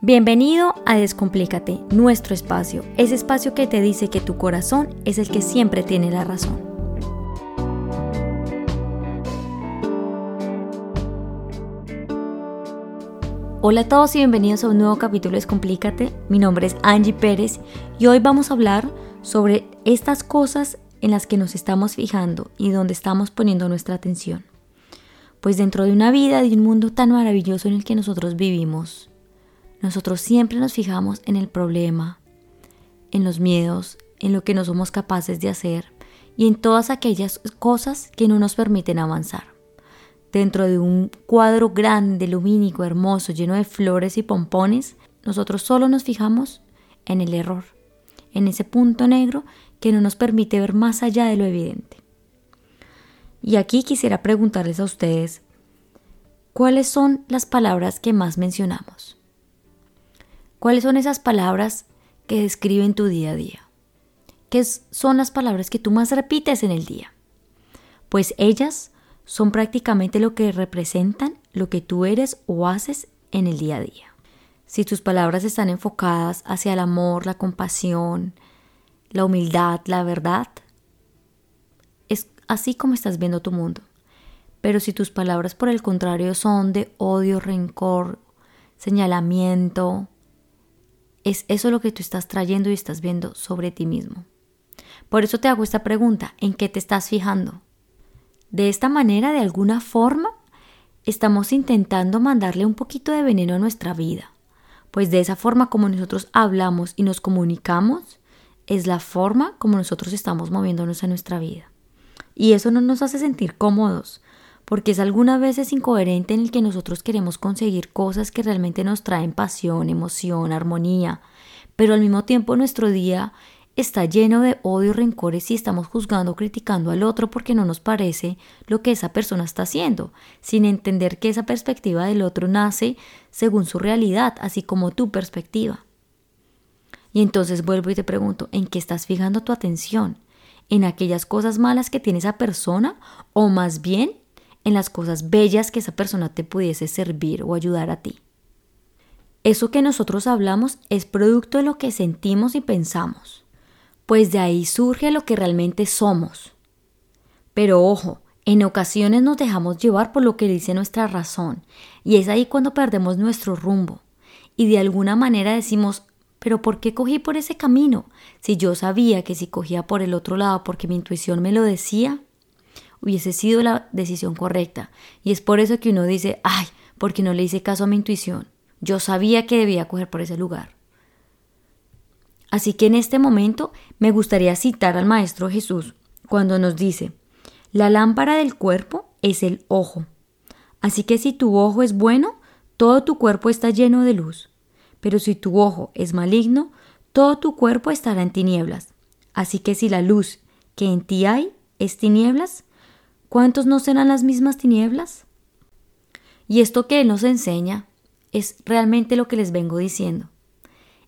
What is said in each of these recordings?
Bienvenido a Descomplícate, nuestro espacio, ese espacio que te dice que tu corazón es el que siempre tiene la razón. Hola a todos y bienvenidos a un nuevo capítulo de Descomplícate. Mi nombre es Angie Pérez y hoy vamos a hablar sobre estas cosas en las que nos estamos fijando y donde estamos poniendo nuestra atención. Pues dentro de una vida, de un mundo tan maravilloso en el que nosotros vivimos, nosotros siempre nos fijamos en el problema, en los miedos, en lo que no somos capaces de hacer y en todas aquellas cosas que no nos permiten avanzar. Dentro de un cuadro grande, lumínico, hermoso, lleno de flores y pompones, nosotros solo nos fijamos en el error, en ese punto negro que no nos permite ver más allá de lo evidente. Y aquí quisiera preguntarles a ustedes, ¿cuáles son las palabras que más mencionamos? ¿Cuáles son esas palabras que describen tu día a día? ¿Qué son las palabras que tú más repites en el día? Pues ellas son prácticamente lo que representan lo que tú eres o haces en el día a día. Si tus palabras están enfocadas hacia el amor, la compasión, la humildad, la verdad, es así como estás viendo tu mundo. Pero si tus palabras por el contrario son de odio, rencor, señalamiento, es eso lo que tú estás trayendo y estás viendo sobre ti mismo. Por eso te hago esta pregunta, ¿en qué te estás fijando? De esta manera, de alguna forma, estamos intentando mandarle un poquito de veneno a nuestra vida, pues de esa forma como nosotros hablamos y nos comunicamos, es la forma como nosotros estamos moviéndonos en nuestra vida. Y eso no nos hace sentir cómodos, porque es algunas veces incoherente en el que nosotros queremos conseguir cosas que realmente nos traen pasión, emoción, armonía, pero al mismo tiempo nuestro día está lleno de odio rencores y estamos juzgando, criticando al otro porque no nos parece lo que esa persona está haciendo, sin entender que esa perspectiva del otro nace según su realidad, así como tu perspectiva. Y entonces vuelvo y te pregunto, ¿en qué estás fijando tu atención? ¿En aquellas cosas malas que tiene esa persona o más bien en las cosas bellas que esa persona te pudiese servir o ayudar a ti. Eso que nosotros hablamos es producto de lo que sentimos y pensamos, pues de ahí surge lo que realmente somos. Pero ojo, en ocasiones nos dejamos llevar por lo que dice nuestra razón, y es ahí cuando perdemos nuestro rumbo, y de alguna manera decimos, pero ¿por qué cogí por ese camino? Si yo sabía que si cogía por el otro lado porque mi intuición me lo decía, hubiese sido la decisión correcta. Y es por eso que uno dice, ay, porque no le hice caso a mi intuición. Yo sabía que debía coger por ese lugar. Así que en este momento me gustaría citar al Maestro Jesús cuando nos dice, la lámpara del cuerpo es el ojo. Así que si tu ojo es bueno, todo tu cuerpo está lleno de luz. Pero si tu ojo es maligno, todo tu cuerpo estará en tinieblas. Así que si la luz que en ti hay es tinieblas, ¿Cuántos no serán las mismas tinieblas? Y esto que Él nos enseña es realmente lo que les vengo diciendo.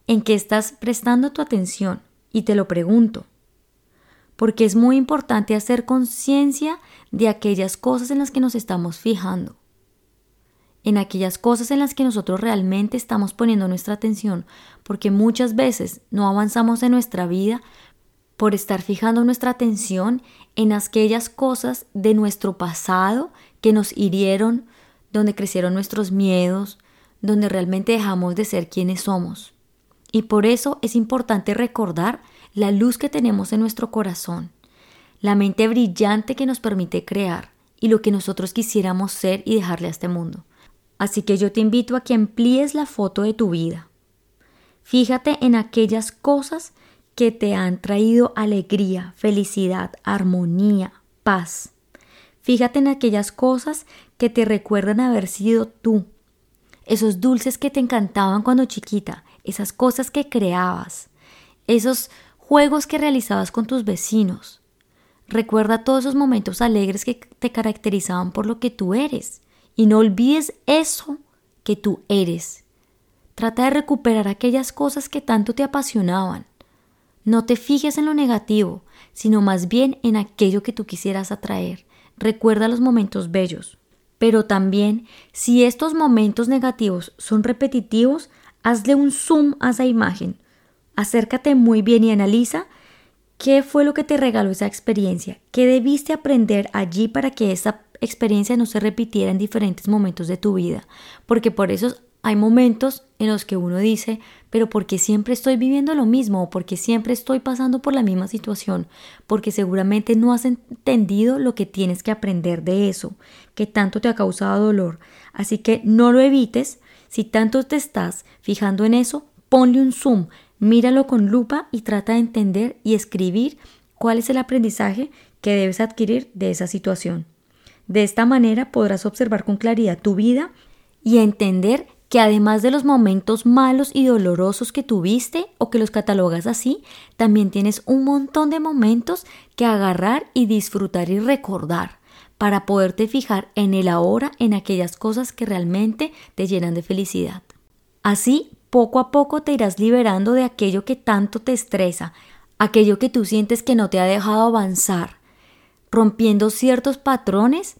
¿En qué estás prestando tu atención? Y te lo pregunto. Porque es muy importante hacer conciencia de aquellas cosas en las que nos estamos fijando. En aquellas cosas en las que nosotros realmente estamos poniendo nuestra atención. Porque muchas veces no avanzamos en nuestra vida por estar fijando nuestra atención en aquellas cosas de nuestro pasado que nos hirieron, donde crecieron nuestros miedos, donde realmente dejamos de ser quienes somos. Y por eso es importante recordar la luz que tenemos en nuestro corazón, la mente brillante que nos permite crear y lo que nosotros quisiéramos ser y dejarle a este mundo. Así que yo te invito a que amplíes la foto de tu vida. Fíjate en aquellas cosas que te han traído alegría, felicidad, armonía, paz. Fíjate en aquellas cosas que te recuerdan haber sido tú, esos dulces que te encantaban cuando chiquita, esas cosas que creabas, esos juegos que realizabas con tus vecinos. Recuerda todos esos momentos alegres que te caracterizaban por lo que tú eres y no olvides eso que tú eres. Trata de recuperar aquellas cosas que tanto te apasionaban. No te fijes en lo negativo, sino más bien en aquello que tú quisieras atraer. Recuerda los momentos bellos. Pero también, si estos momentos negativos son repetitivos, Hazle un zoom a esa imagen. Acércate muy bien y analiza qué fue lo que te regaló esa experiencia, qué debiste aprender allí para que esa experiencia no se repitiera en diferentes momentos de tu vida, porque por eso hay momentos en los que uno dice, pero porque siempre estoy viviendo lo mismo o porque siempre estoy pasando por la misma situación, porque seguramente no has entendido lo que tienes que aprender de eso, que tanto te ha causado dolor. Así que no lo evites, si tanto te estás fijando en eso, ponle un zoom, míralo con lupa y trata de entender y escribir cuál es el aprendizaje que debes adquirir de esa situación. De esta manera podrás observar con claridad tu vida y entender que además de los momentos malos y dolorosos que tuviste o que los catalogas así, también tienes un montón de momentos que agarrar y disfrutar y recordar para poderte fijar en el ahora, en aquellas cosas que realmente te llenan de felicidad. Así, poco a poco te irás liberando de aquello que tanto te estresa, aquello que tú sientes que no te ha dejado avanzar, rompiendo ciertos patrones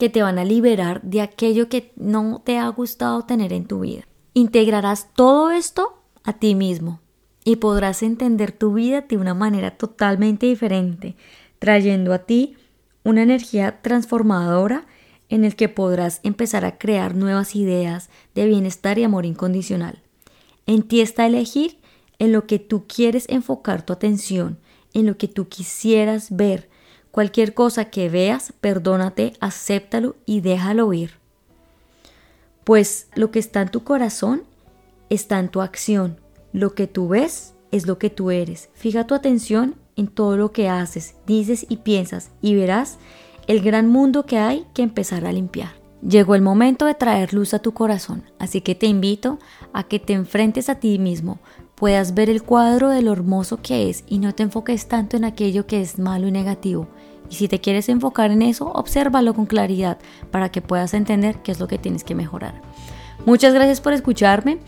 que te van a liberar de aquello que no te ha gustado tener en tu vida. Integrarás todo esto a ti mismo y podrás entender tu vida de una manera totalmente diferente, trayendo a ti una energía transformadora en el que podrás empezar a crear nuevas ideas de bienestar y amor incondicional. En ti está elegir en lo que tú quieres enfocar tu atención, en lo que tú quisieras ver, Cualquier cosa que veas, perdónate, acéptalo y déjalo ir. Pues lo que está en tu corazón está en tu acción. Lo que tú ves es lo que tú eres. Fija tu atención en todo lo que haces, dices y piensas y verás el gran mundo que hay que empezar a limpiar. Llegó el momento de traer luz a tu corazón, así que te invito a que te enfrentes a ti mismo, puedas ver el cuadro de lo hermoso que es y no te enfoques tanto en aquello que es malo y negativo, y si te quieres enfocar en eso, obsérvalo con claridad para que puedas entender qué es lo que tienes que mejorar. Muchas gracias por escucharme.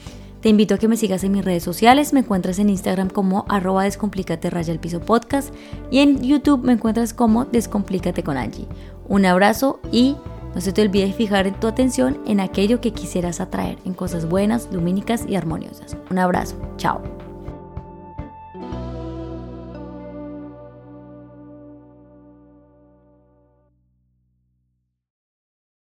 Te invito a que me sigas en mis redes sociales. Me encuentras en Instagram como arroba descomplícate raya el piso podcast y en YouTube me encuentras como descomplícate con Angie. Un abrazo y no se te olvide fijar tu atención en aquello que quisieras atraer, en cosas buenas, lumínicas y armoniosas. Un abrazo. Chao.